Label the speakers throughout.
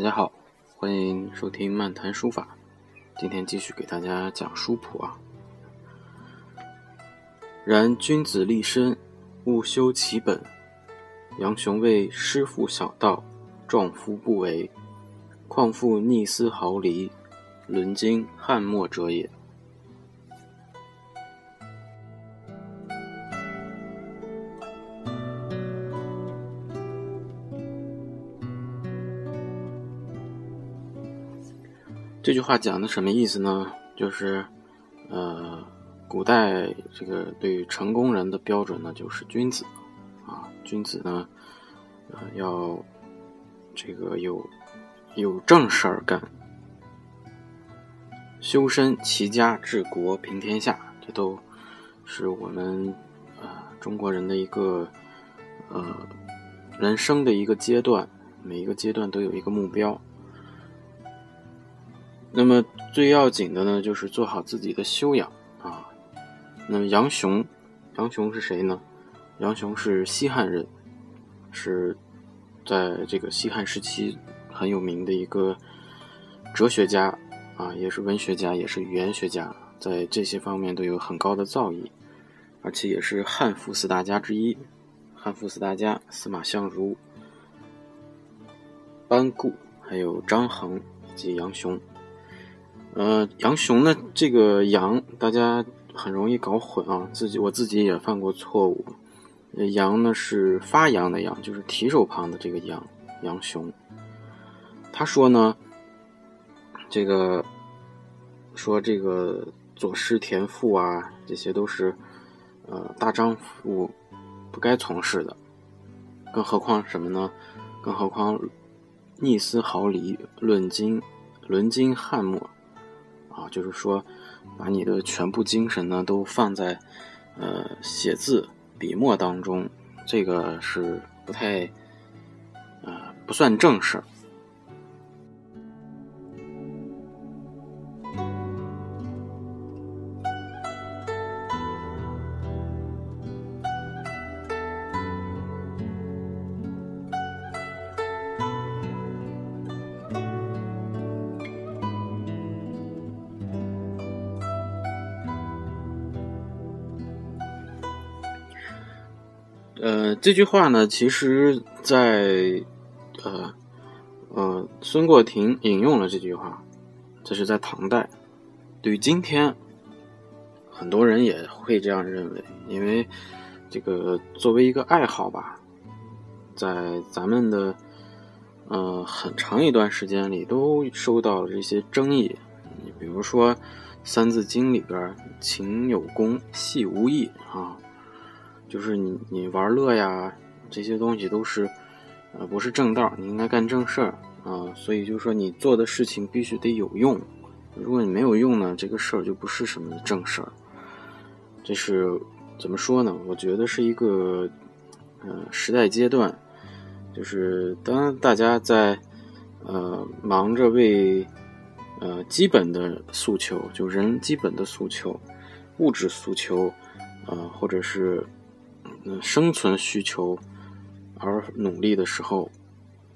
Speaker 1: 大家好，欢迎收听漫谈书法。今天继续给大家讲书谱啊。然君子立身，务修其本。杨雄谓师父小道，壮夫不为，况复逆思毫厘，伦经翰墨者也。这句话讲的什么意思呢？就是，呃，古代这个对于成功人的标准呢，就是君子，啊，君子呢，呃，要这个有有正事儿干，修身齐家治国平天下，这都是我们啊中国人的一个呃人生的一个阶段，每一个阶段都有一个目标。那么最要紧的呢，就是做好自己的修养啊。那么杨雄，杨雄是谁呢？杨雄是西汉人，是在这个西汉时期很有名的一个哲学家啊，也是文学家，也是语言学家，在这些方面都有很高的造诣，而且也是汉赋四大家之一。汉赋四大家：司马相如、班固，还有张衡以及杨雄。呃，杨雄呢？这个杨大家很容易搞混啊，自己我自己也犯过错误。杨呢是发扬的杨，就是提手旁的这个杨，杨雄。他说呢，这个说这个作诗填赋啊，这些都是呃大丈夫不该从事的，更何况什么呢？更何况逆思毫厘，论经，论经翰墨。啊，就是说，把你的全部精神呢都放在，呃，写字笔墨当中，这个是不太，呃，不算正事呃，这句话呢，其实，在呃呃，孙过庭引用了这句话，这是在唐代。对于今天，很多人也会这样认为，因为这个作为一个爱好吧，在咱们的呃很长一段时间里，都受到了这些争议。你比如说《三字经》里边“勤有功，戏无益”啊。就是你你玩乐呀，这些东西都是，呃，不是正道，你应该干正事儿啊。所以就是说，你做的事情必须得有用。如果你没有用呢，这个事儿就不是什么正事儿。这是怎么说呢？我觉得是一个，呃，时代阶段，就是当大家在，呃，忙着为，呃，基本的诉求，就人基本的诉求，物质诉求，呃，或者是。生存需求而努力的时候，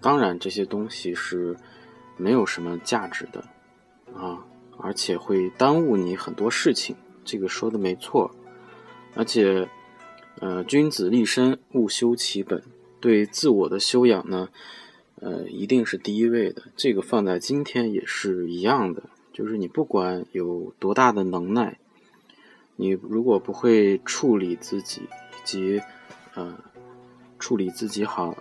Speaker 1: 当然这些东西是没有什么价值的啊，而且会耽误你很多事情。这个说的没错，而且，呃，君子立身，务修其本。对自我的修养呢，呃，一定是第一位的。这个放在今天也是一样的，就是你不管有多大的能耐，你如果不会处理自己。及，呃，处理自己好，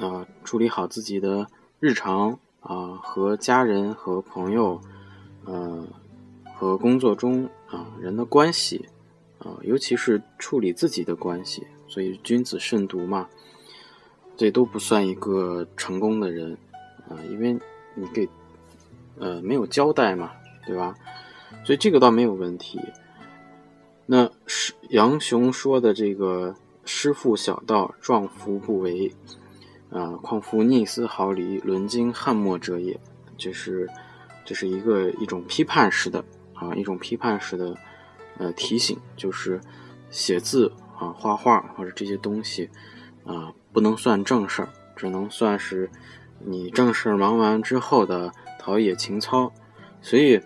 Speaker 1: 啊，处理好自己的日常啊，和家人和朋友，呃，和工作中啊人的关系，啊，尤其是处理自己的关系。所以君子慎独嘛，这都不算一个成功的人啊，因为你给呃没有交代嘛，对吧？所以这个倒没有问题。那是杨雄说的这个“师父小道，壮夫不为”，啊，况夫逆思毫厘，论经翰墨者也。这是这是一个一种批判式的啊，一种批判式的呃提醒，就是写字。啊，画画或者这些东西，啊，不能算正事儿，只能算是你正事忙完之后的陶冶情操。所以，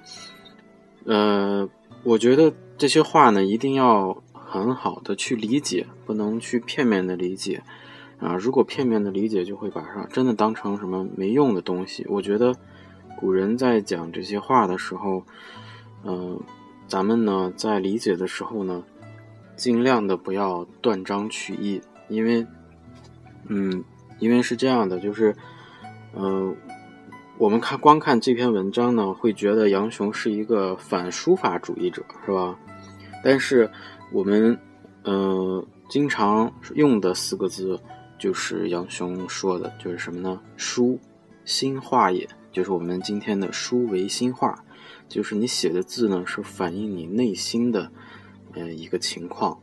Speaker 1: 呃，我觉得这些话呢，一定要很好的去理解，不能去片面的理解。啊，如果片面的理解，就会把它真的当成什么没用的东西。我觉得古人在讲这些话的时候，嗯，咱们呢在理解的时候呢。尽量的不要断章取义，因为，嗯，因为是这样的，就是，呃，我们看光看这篇文章呢，会觉得杨雄是一个反书法主义者，是吧？但是我们，呃，经常用的四个字就是杨雄说的，就是什么呢？书，心画也，就是我们今天的书为心画，就是你写的字呢，是反映你内心的。呃，一个情况。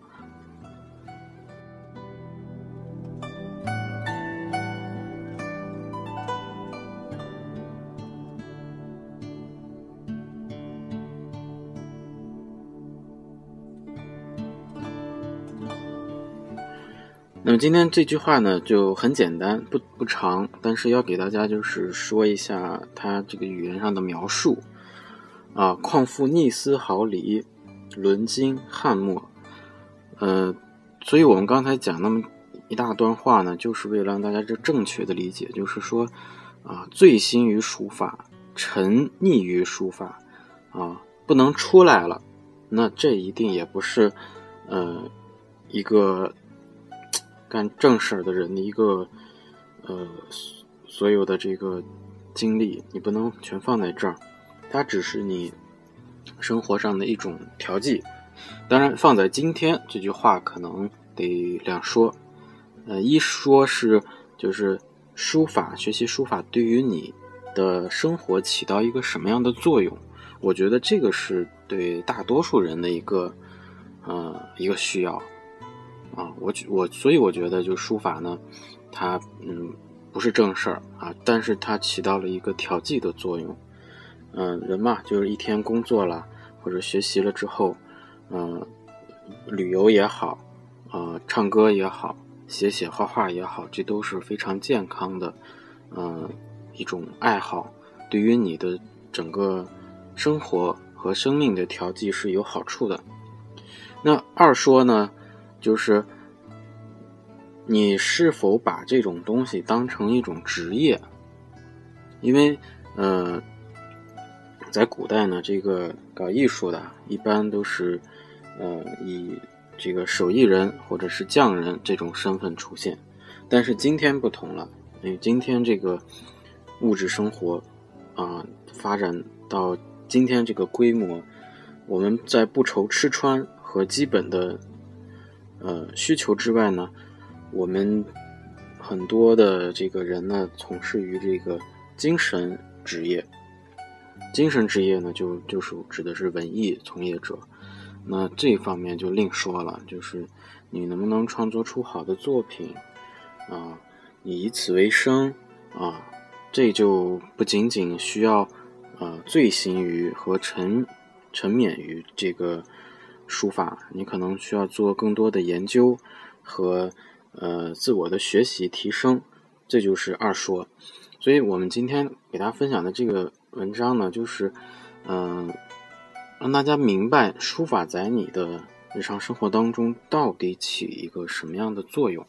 Speaker 1: 那么今天这句话呢，就很简单，不不长，但是要给大家就是说一下它这个语言上的描述啊，况复逆思毫厘。论经翰墨，呃，所以我们刚才讲那么一大段话呢，就是为了让大家这正确的理解，就是说，啊，醉心于书法，沉溺于书法，啊，不能出来了，那这一定也不是，呃，一个干正事儿的人的一个，呃，所有的这个精力，你不能全放在这儿，它只是你。生活上的一种调剂，当然放在今天这句话可能得两说。呃，一说是就是书法学习书法对于你的生活起到一个什么样的作用？我觉得这个是对大多数人的一个呃一个需要啊。我我所以我觉得就书法呢，它嗯不是正事儿啊，但是它起到了一个调剂的作用。嗯，人嘛，就是一天工作了或者学习了之后，嗯，旅游也好，呃，唱歌也好，写写画画也好，这都是非常健康的，嗯，一种爱好，对于你的整个生活和生命的调剂是有好处的。那二说呢，就是你是否把这种东西当成一种职业？因为，呃。在古代呢，这个搞艺术的，一般都是，呃，以这个手艺人或者是匠人这种身份出现。但是今天不同了，因为今天这个物质生活啊，发展到今天这个规模，我们在不愁吃穿和基本的呃需求之外呢，我们很多的这个人呢，从事于这个精神职业。精神职业呢，就就是指的是文艺从业者，那这方面就另说了，就是你能不能创作出好的作品啊，你以此为生啊，这就不仅仅需要呃醉心于和沉沉湎于这个书法，你可能需要做更多的研究和呃自我的学习提升，这就是二说。所以我们今天给大家分享的这个。文章呢，就是，嗯，让大家明白书法在你的日常生活当中到底起一个什么样的作用。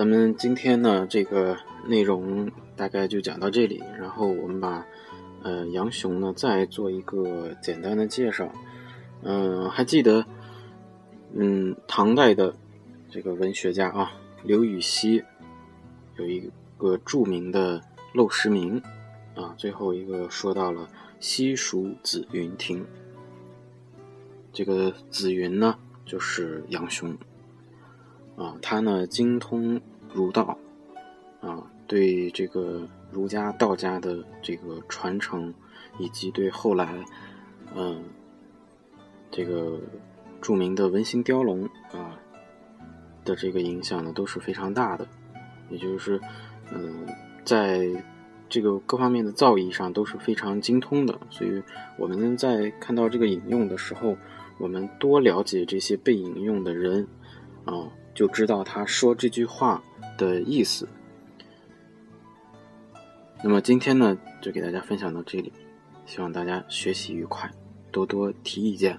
Speaker 1: 咱们今天呢这个内容大概就讲到这里，然后我们把呃杨雄呢再做一个简单的介绍。嗯，还记得，嗯，唐代的这个文学家啊，刘禹锡有一个著名的《陋室铭》啊，最后一个说到了西蜀子云亭。这个子云呢，就是杨雄啊，他呢精通儒道啊，对这个儒家、道家的这个传承，以及对后来嗯这个著名的文心雕龙啊的这个影响呢，都是非常大的。也就是嗯，在这个各方面的造诣上都是非常精通的。所以我们在看到这个引用的时候，我们多了解这些被引用的人，啊，就知道他说这句话的意思。那么今天呢，就给大家分享到这里，希望大家学习愉快，多多提意见。